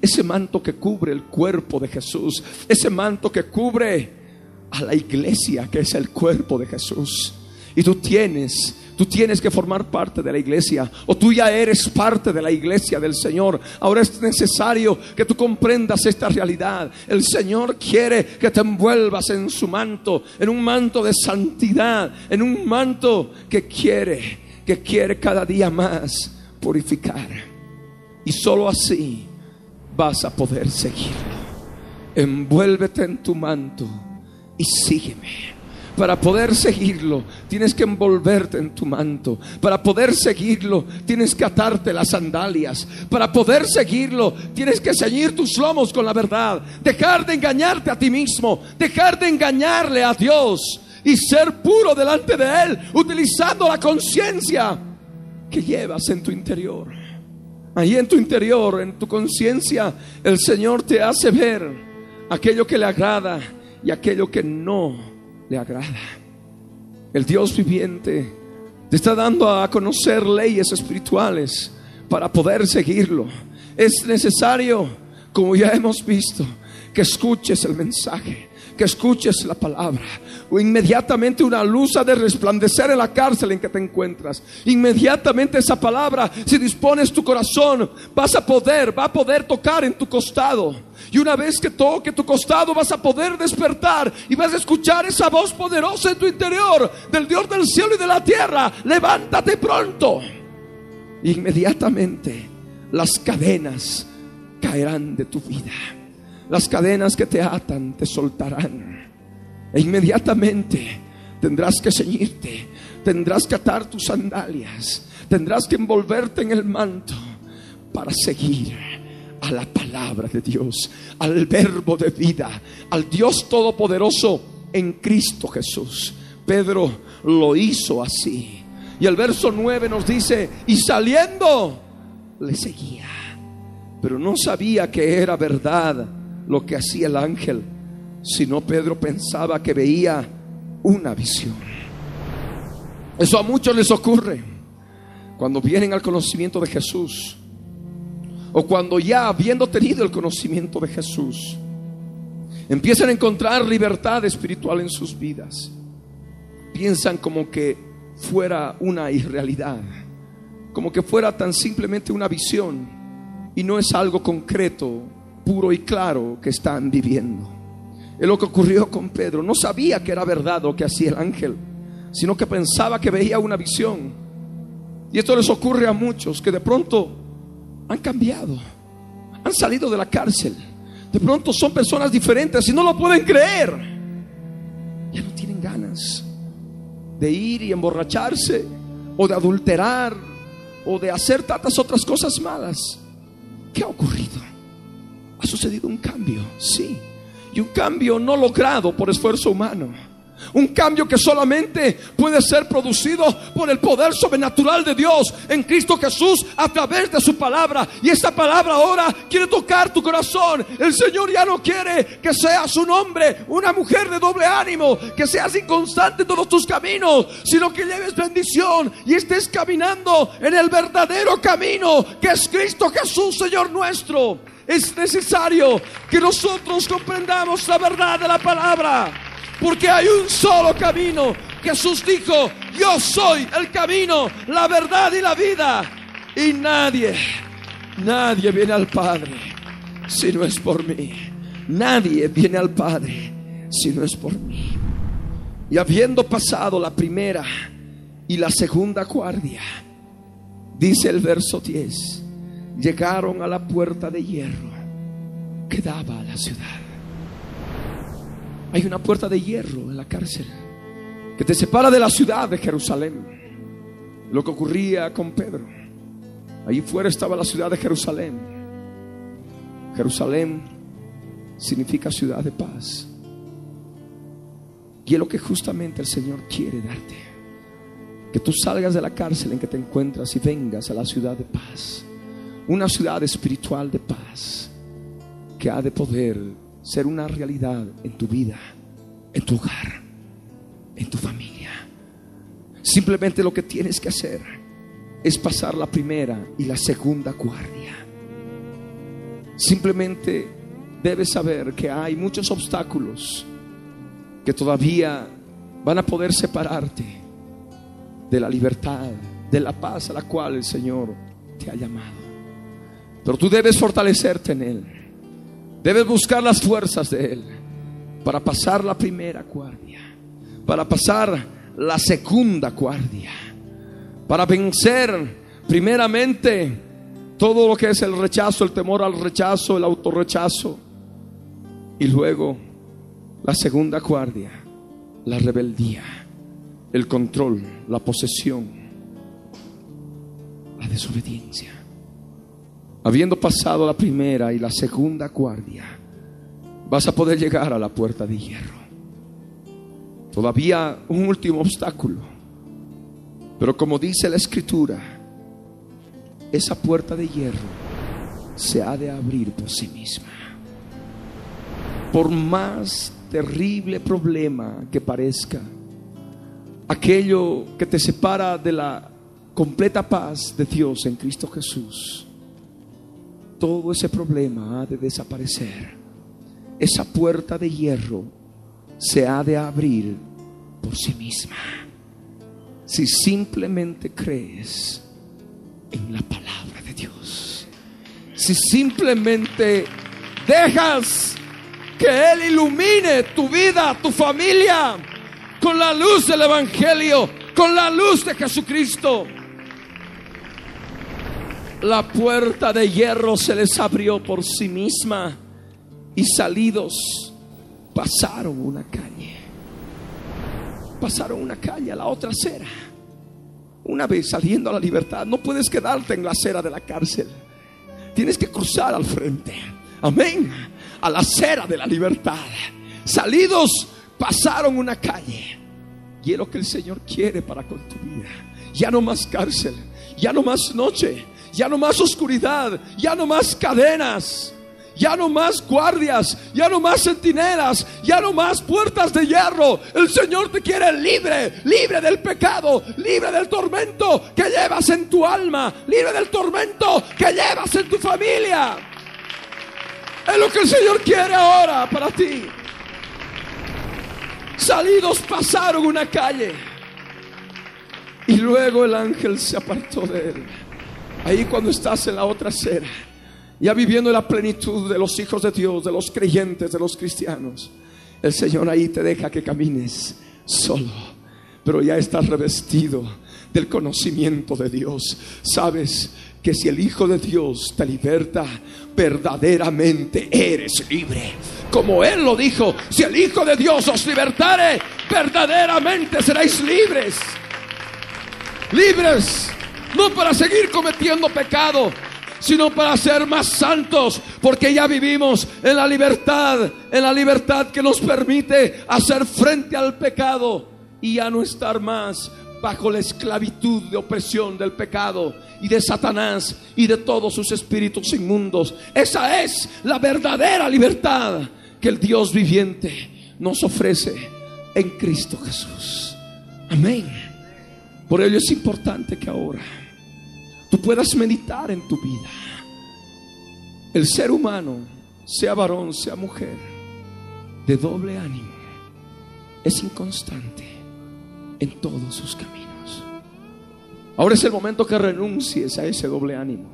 ese manto que cubre el cuerpo de Jesús, ese manto que cubre a la iglesia que es el cuerpo de Jesús. Y tú tienes, tú tienes que formar parte de la iglesia o tú ya eres parte de la iglesia del Señor. Ahora es necesario que tú comprendas esta realidad. El Señor quiere que te envuelvas en su manto, en un manto de santidad, en un manto que quiere que quiere cada día más purificar. Y solo así vas a poder seguirlo. Envuélvete en tu manto y sígueme. Para poder seguirlo, tienes que envolverte en tu manto. Para poder seguirlo, tienes que atarte las sandalias. Para poder seguirlo, tienes que ceñir tus lomos con la verdad. Dejar de engañarte a ti mismo. Dejar de engañarle a Dios y ser puro delante de Él, utilizando la conciencia que llevas en tu interior. Ahí en tu interior, en tu conciencia, el Señor te hace ver aquello que le agrada y aquello que no le agrada. El Dios viviente te está dando a conocer leyes espirituales para poder seguirlo. Es necesario, como ya hemos visto, que escuches el mensaje, que escuches la palabra. O inmediatamente una luz ha de resplandecer en la cárcel en que te encuentras. Inmediatamente esa palabra, si dispones tu corazón, vas a poder, va a poder tocar en tu costado. Y una vez que toque tu costado, vas a poder despertar y vas a escuchar esa voz poderosa en tu interior del Dios del cielo y de la tierra. Levántate pronto. Inmediatamente las cadenas caerán de tu vida. Las cadenas que te atan te soltarán. E inmediatamente tendrás que ceñirte, tendrás que atar tus sandalias, tendrás que envolverte en el manto para seguir a la palabra de Dios, al verbo de vida, al Dios todopoderoso en Cristo Jesús. Pedro lo hizo así. Y el verso 9 nos dice, y saliendo le seguía, pero no sabía que era verdad lo que hacía el ángel, sino Pedro pensaba que veía una visión. Eso a muchos les ocurre cuando vienen al conocimiento de Jesús o cuando ya habiendo tenido el conocimiento de Jesús, empiezan a encontrar libertad espiritual en sus vidas. Piensan como que fuera una irrealidad, como que fuera tan simplemente una visión y no es algo concreto puro y claro que están viviendo. Es lo que ocurrió con Pedro. No sabía que era verdad lo que hacía el ángel, sino que pensaba que veía una visión. Y esto les ocurre a muchos que de pronto han cambiado, han salido de la cárcel. De pronto son personas diferentes y no lo pueden creer. Ya no tienen ganas de ir y emborracharse o de adulterar o de hacer tantas otras cosas malas. ¿Qué ha ocurrido? Ha sucedido un cambio, sí. Y un cambio no logrado por esfuerzo humano. Un cambio que solamente puede ser producido por el poder sobrenatural de Dios en Cristo Jesús a través de su palabra. Y esta palabra ahora quiere tocar tu corazón. El Señor ya no quiere que seas un hombre, una mujer de doble ánimo, que seas inconstante en todos tus caminos, sino que lleves bendición y estés caminando en el verdadero camino que es Cristo Jesús, Señor nuestro. Es necesario que nosotros comprendamos la verdad de la palabra. Porque hay un solo camino. Jesús dijo, yo soy el camino, la verdad y la vida. Y nadie, nadie viene al Padre si no es por mí. Nadie viene al Padre si no es por mí. Y habiendo pasado la primera y la segunda guardia, dice el verso 10 llegaron a la puerta de hierro que daba a la ciudad. Hay una puerta de hierro en la cárcel que te separa de la ciudad de Jerusalén. Lo que ocurría con Pedro. Allí fuera estaba la ciudad de Jerusalén. Jerusalén significa ciudad de paz. Y es lo que justamente el Señor quiere darte. Que tú salgas de la cárcel en que te encuentras y vengas a la ciudad de paz una ciudad espiritual de paz que ha de poder ser una realidad en tu vida, en tu hogar, en tu familia. Simplemente lo que tienes que hacer es pasar la primera y la segunda guardia. Simplemente debes saber que hay muchos obstáculos que todavía van a poder separarte de la libertad, de la paz a la cual el Señor te ha llamado. Pero tú debes fortalecerte en Él. Debes buscar las fuerzas de Él para pasar la primera guardia, para pasar la segunda guardia, para vencer primeramente todo lo que es el rechazo, el temor al rechazo, el autorrechazo, y luego la segunda guardia, la rebeldía, el control, la posesión, la desobediencia habiendo pasado la primera y la segunda guardia, vas a poder llegar a la puerta de hierro. Todavía un último obstáculo. Pero como dice la escritura, esa puerta de hierro se ha de abrir por sí misma. Por más terrible problema que parezca, aquello que te separa de la completa paz de Dios en Cristo Jesús, todo ese problema ha de desaparecer. Esa puerta de hierro se ha de abrir por sí misma. Si simplemente crees en la palabra de Dios. Si simplemente dejas que Él ilumine tu vida, tu familia, con la luz del Evangelio, con la luz de Jesucristo. La puerta de hierro se les abrió por sí misma y salidos pasaron una calle. Pasaron una calle a la otra acera. Una vez saliendo a la libertad, no puedes quedarte en la acera de la cárcel. Tienes que cruzar al frente. Amén. A la acera de la libertad. Salidos pasaron una calle. Y es lo que el Señor quiere para con tu vida. Ya no más cárcel, ya no más noche, ya no más oscuridad, ya no más cadenas, ya no más guardias, ya no más centinelas, ya no más puertas de hierro. El Señor te quiere libre, libre del pecado, libre del tormento que llevas en tu alma, libre del tormento que llevas en tu familia. Es lo que el Señor quiere ahora para ti. Salidos pasaron una calle y luego el ángel se apartó de él. Ahí cuando estás en la otra acera, ya viviendo en la plenitud de los hijos de Dios, de los creyentes, de los cristianos, el Señor ahí te deja que camines solo, pero ya estás revestido del conocimiento de Dios. Sabes que si el Hijo de Dios te liberta, verdaderamente eres libre. Como Él lo dijo, si el Hijo de Dios os libertare, verdaderamente seréis libres. Libres, no para seguir cometiendo pecado, sino para ser más santos, porque ya vivimos en la libertad, en la libertad que nos permite hacer frente al pecado y ya no estar más bajo la esclavitud de opresión del pecado y de Satanás y de todos sus espíritus inmundos. Esa es la verdadera libertad que el Dios viviente nos ofrece en Cristo Jesús. Amén. Por ello es importante que ahora tú puedas meditar en tu vida. El ser humano, sea varón, sea mujer, de doble ánimo, es inconstante en todos sus caminos. Ahora es el momento que renuncies a ese doble ánimo.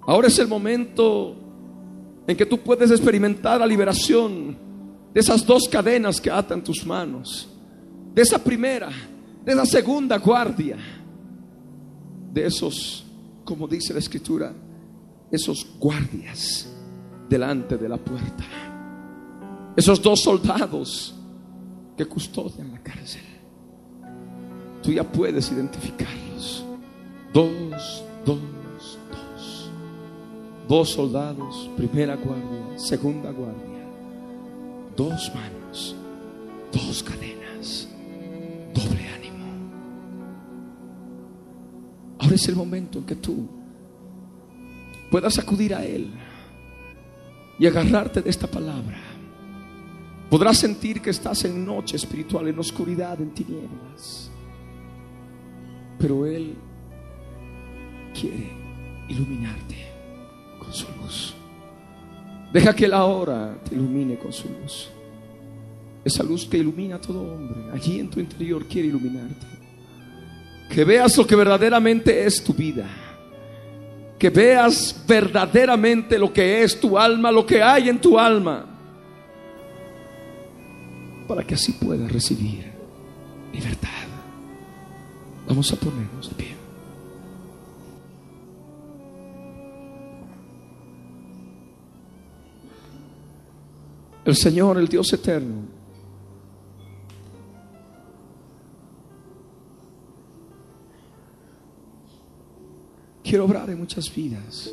Ahora es el momento en que tú puedes experimentar la liberación de esas dos cadenas que atan tus manos, de esa primera, de esa segunda guardia, de esos, como dice la escritura, esos guardias delante de la puerta, esos dos soldados que custodian la cárcel. Tú ya puedes identificarlos. Dos, dos, dos soldados, primera guardia, segunda guardia, dos manos, dos cadenas, doble Ahora es el momento en que tú puedas acudir a Él y agarrarte de esta palabra. Podrás sentir que estás en noche espiritual, en oscuridad, en tinieblas. Pero Él quiere iluminarte con su luz. Deja que la hora te ilumine con su luz. Esa luz que ilumina a todo hombre, allí en tu interior quiere iluminarte. Que veas lo que verdaderamente es tu vida. Que veas verdaderamente lo que es tu alma, lo que hay en tu alma. Para que así puedas recibir libertad. Vamos a ponernos de pie. El Señor, el Dios eterno, quiere obrar en muchas vidas.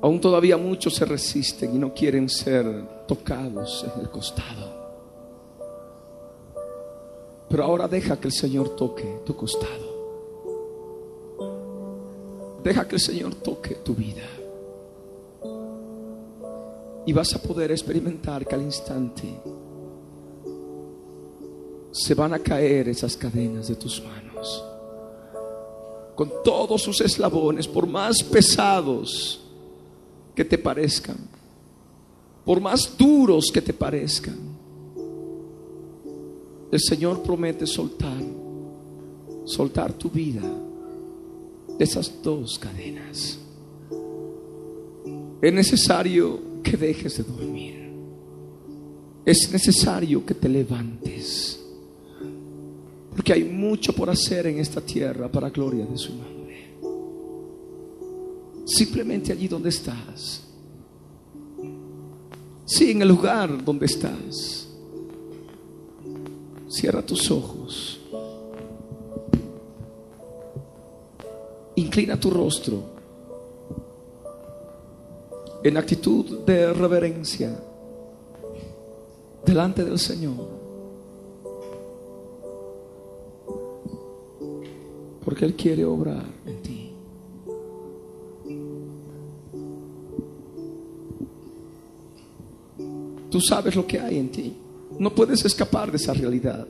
Aún todavía muchos se resisten y no quieren ser tocados en el costado. Pero ahora deja que el Señor toque tu costado. Deja que el Señor toque tu vida y vas a poder experimentar que al instante se van a caer esas cadenas de tus manos. Con todos sus eslabones, por más pesados que te parezcan, por más duros que te parezcan. El Señor promete soltar, soltar tu vida de esas dos cadenas. Es necesario que dejes de dormir. Es necesario que te levantes. Porque hay mucho por hacer en esta tierra para gloria de su nombre. Simplemente allí donde estás. Sí, en el lugar donde estás. Cierra tus ojos. Inclina tu rostro en actitud de reverencia delante del Señor. Porque Él quiere obrar en ti. Tú sabes lo que hay en ti. No puedes escapar de esa realidad.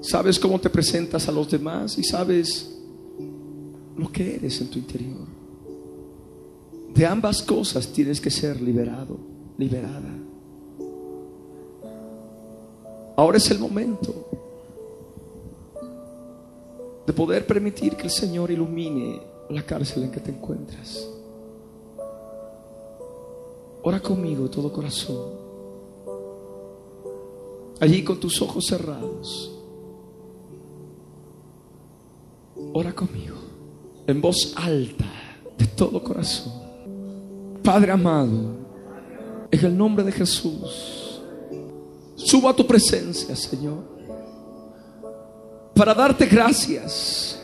Sabes cómo te presentas a los demás y sabes lo que eres en tu interior. De ambas cosas tienes que ser liberado, liberada. Ahora es el momento de poder permitir que el Señor ilumine la cárcel en que te encuentras. Ora conmigo todo corazón. Allí con tus ojos cerrados. Ora conmigo en voz alta de todo corazón. Padre amado, en el nombre de Jesús, subo a tu presencia, Señor para darte gracias.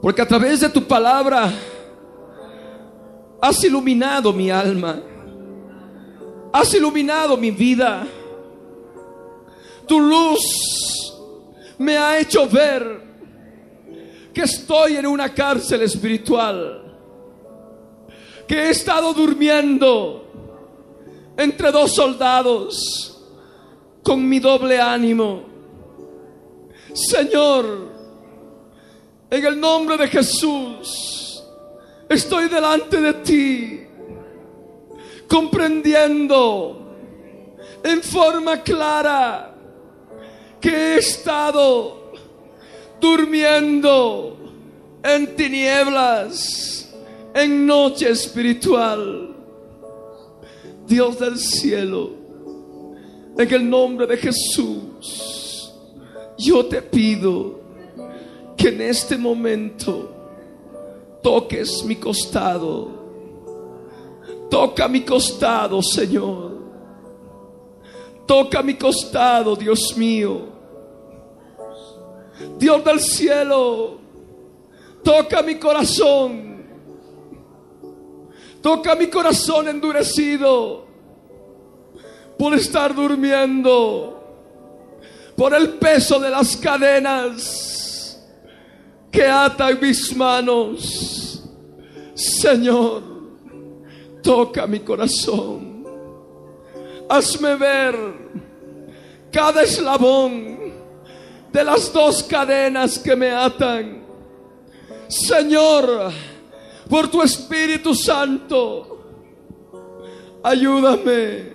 Porque a través de tu palabra has iluminado mi alma. Has iluminado mi vida. Tu luz me ha hecho ver que estoy en una cárcel espiritual. Que he estado durmiendo entre dos soldados con mi doble ánimo Señor, en el nombre de Jesús, estoy delante de ti, comprendiendo en forma clara que he estado durmiendo en tinieblas, en noche espiritual. Dios del cielo, en el nombre de Jesús yo te pido que en este momento toques mi costado. Toca mi costado, Señor. Toca mi costado, Dios mío. Dios del cielo, toca mi corazón. Toca mi corazón endurecido por estar durmiendo por el peso de las cadenas que atan mis manos. Señor, toca mi corazón. Hazme ver cada eslabón de las dos cadenas que me atan. Señor, por tu Espíritu Santo, ayúdame,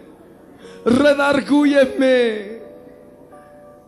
redargúyeme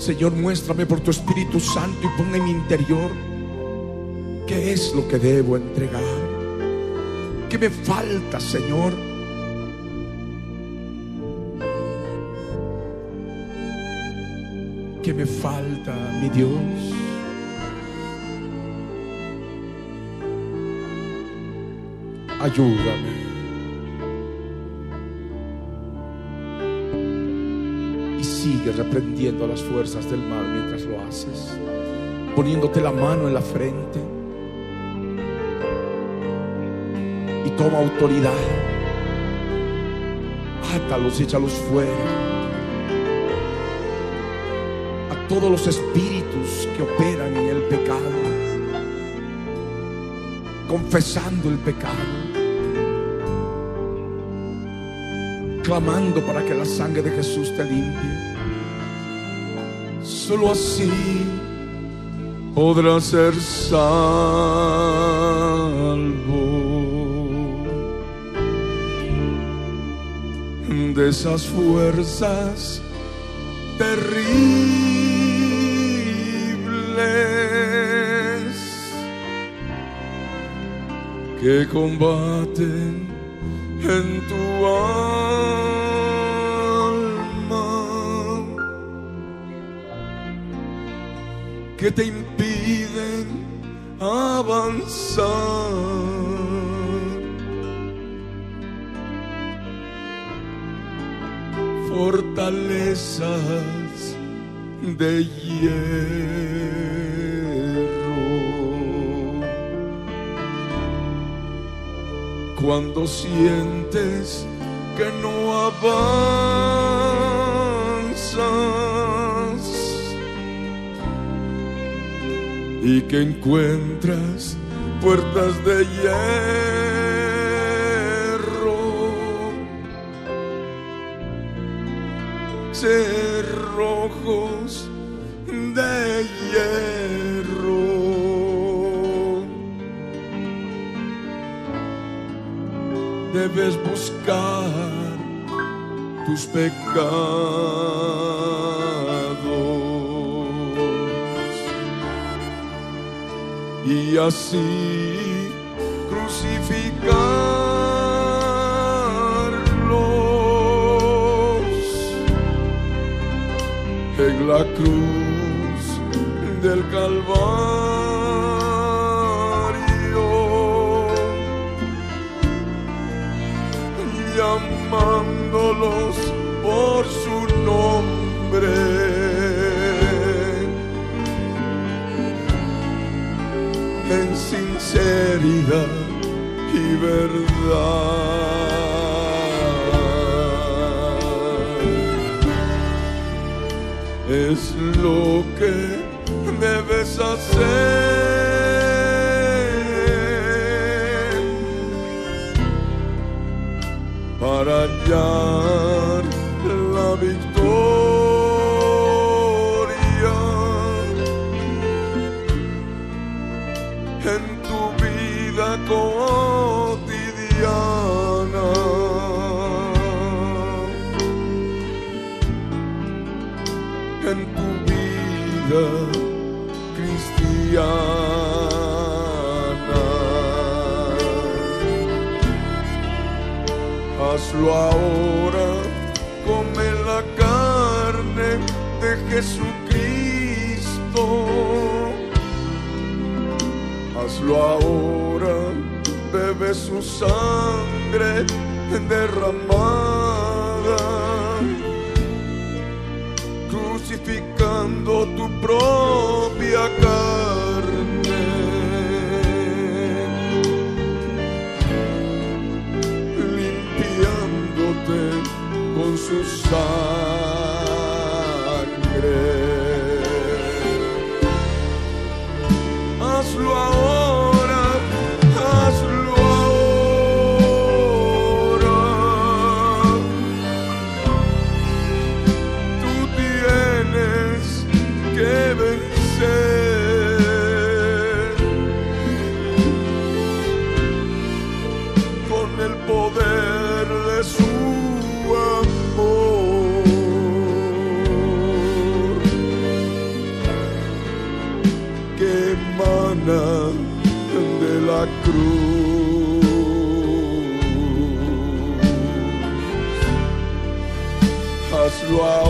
Señor, muéstrame por tu Espíritu Santo y pon en mi interior qué es lo que debo entregar. ¿Qué me falta, Señor? ¿Qué me falta, mi Dios? Ayúdame. Sigue reprendiendo las fuerzas del mal mientras lo haces, poniéndote la mano en la frente. Y toma autoridad. Átalos y échalos fuera. A todos los espíritus que operan en el pecado. Confesando el pecado. clamando para que la sangre de Jesús te limpie. Solo así podrás ser salvo. De esas fuerzas terribles que combaten te impiden avanzar. Fortalezas de hierro. cuando sientes que encuentras puertas de hierro, Calvario. llamándolos por su nombre. En sinceridad y verdad. Es lo que. Para hallar ahora, come la carne de Jesucristo. Hazlo ahora, bebe su sangre derramada, crucificando tu propia con su Hazlo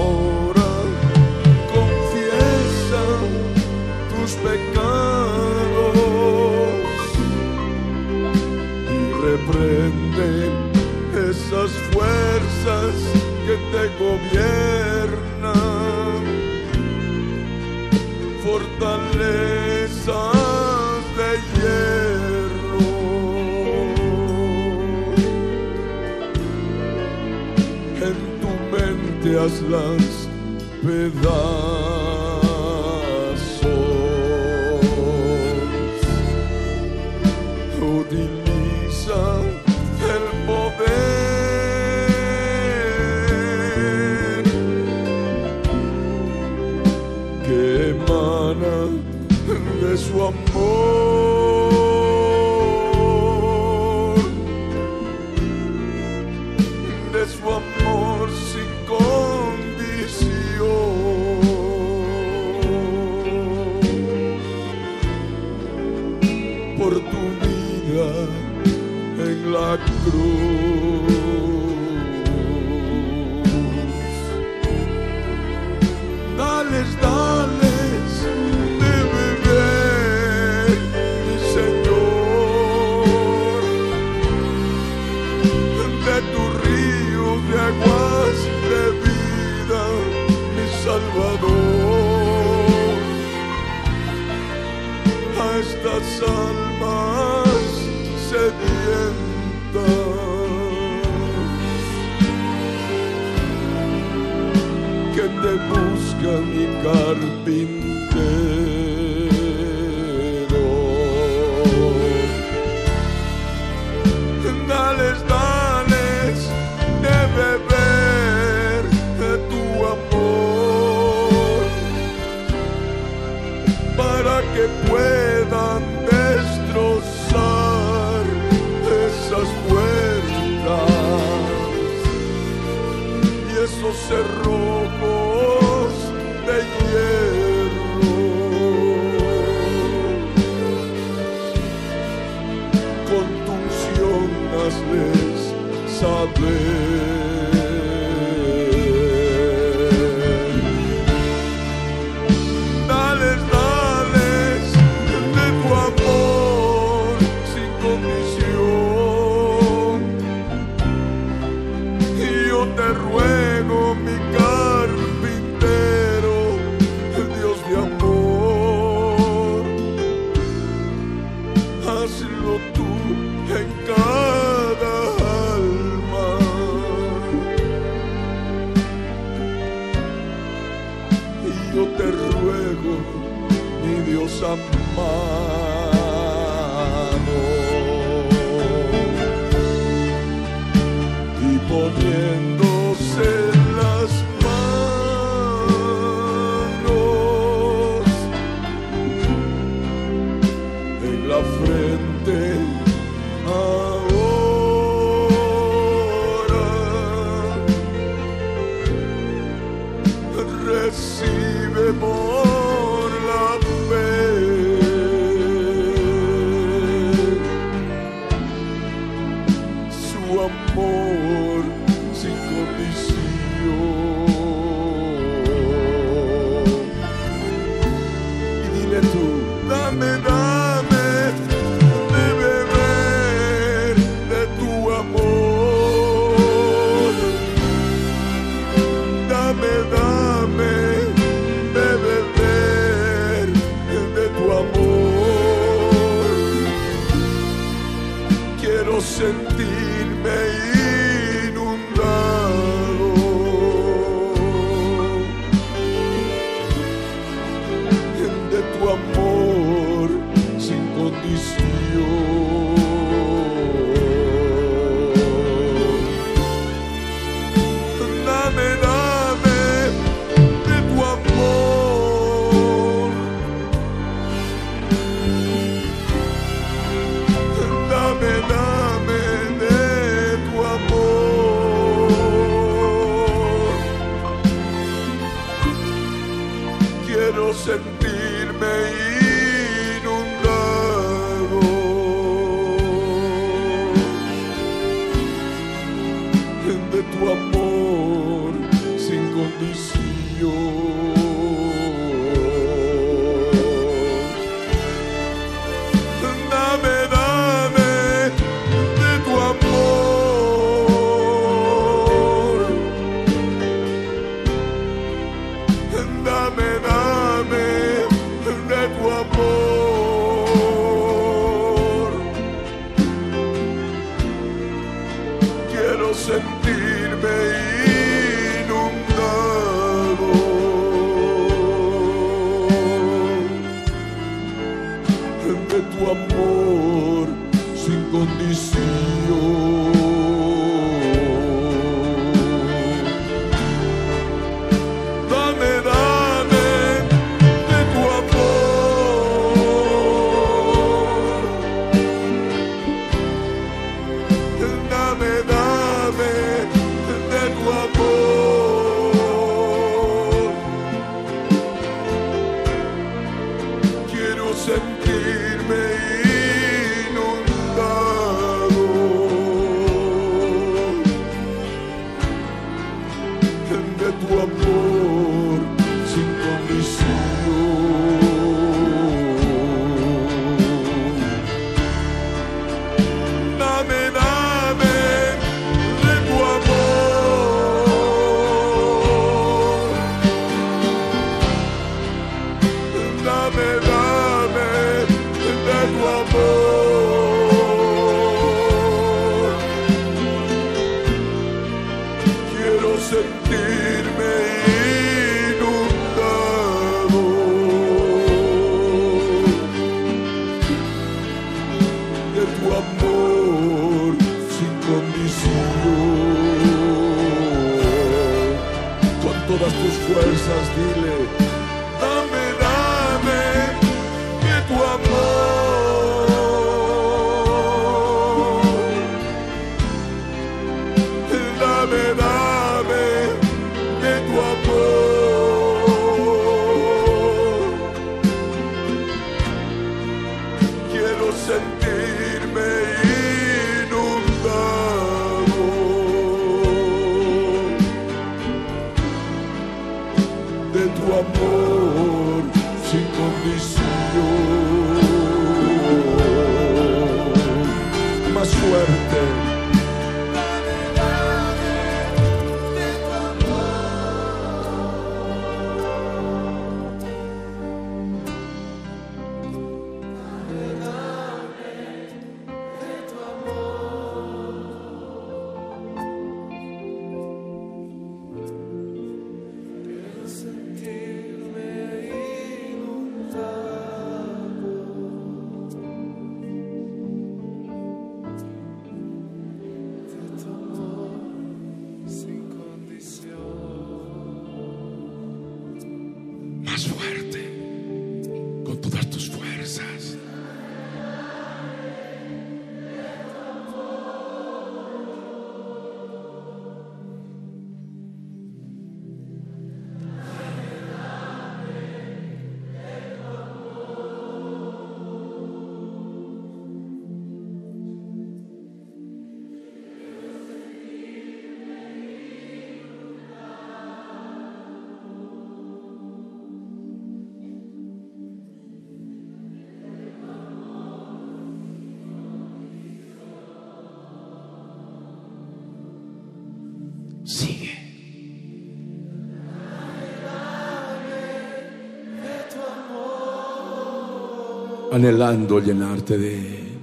Anhelando llenarte de Él.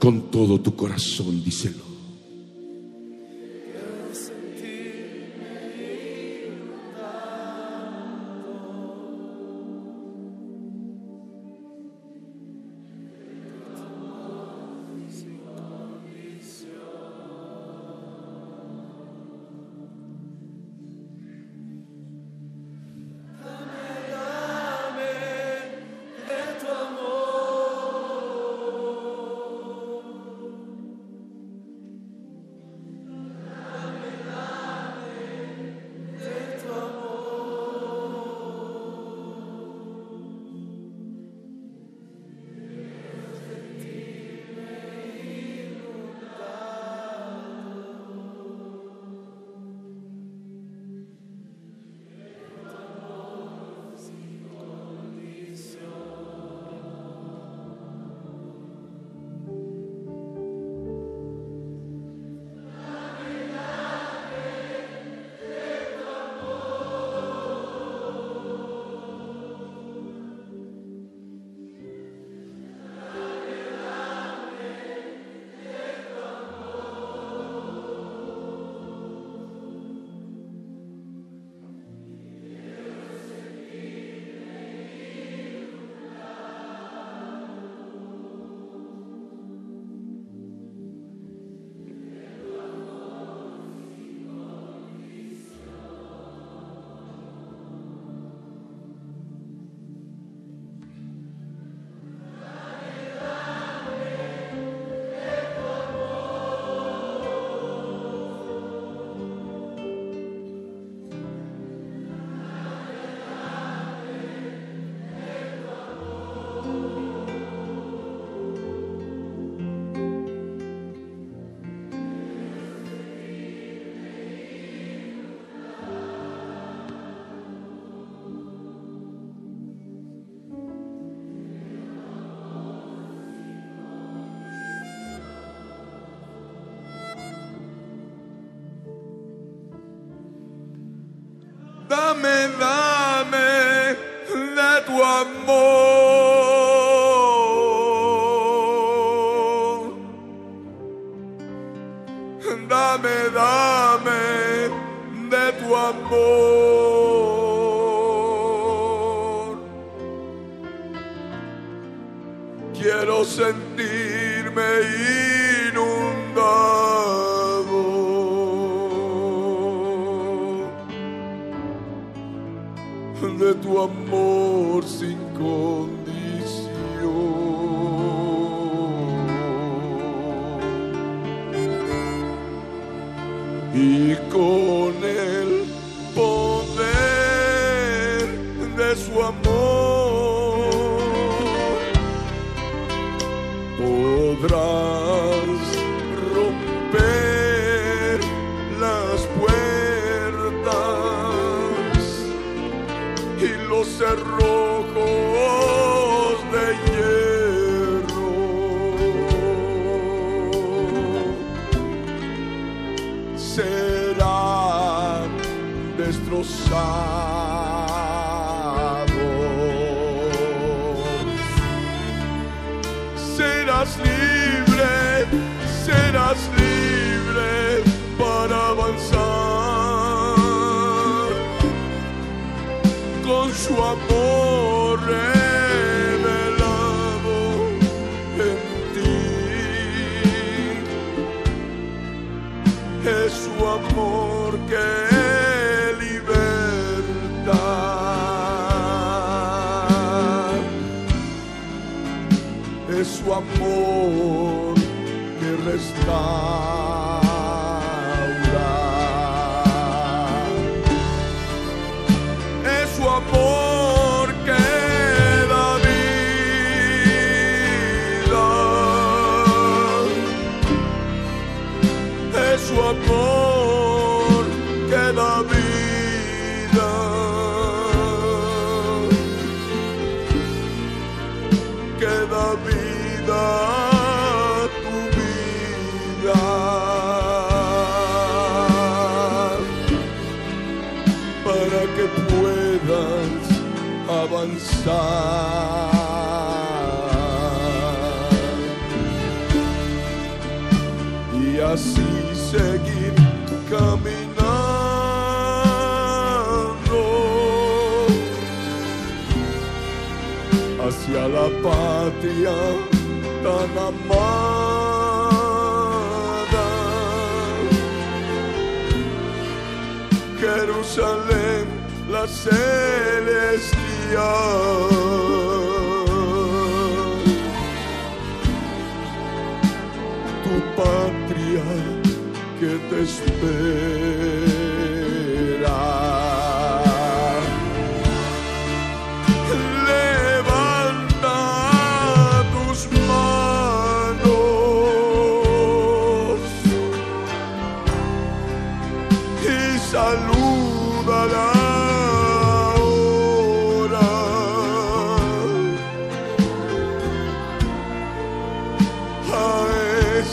Con todo tu corazón, díselo.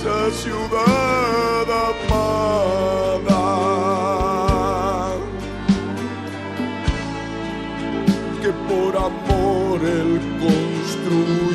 Esa ciudad amada. que por amor él construyó.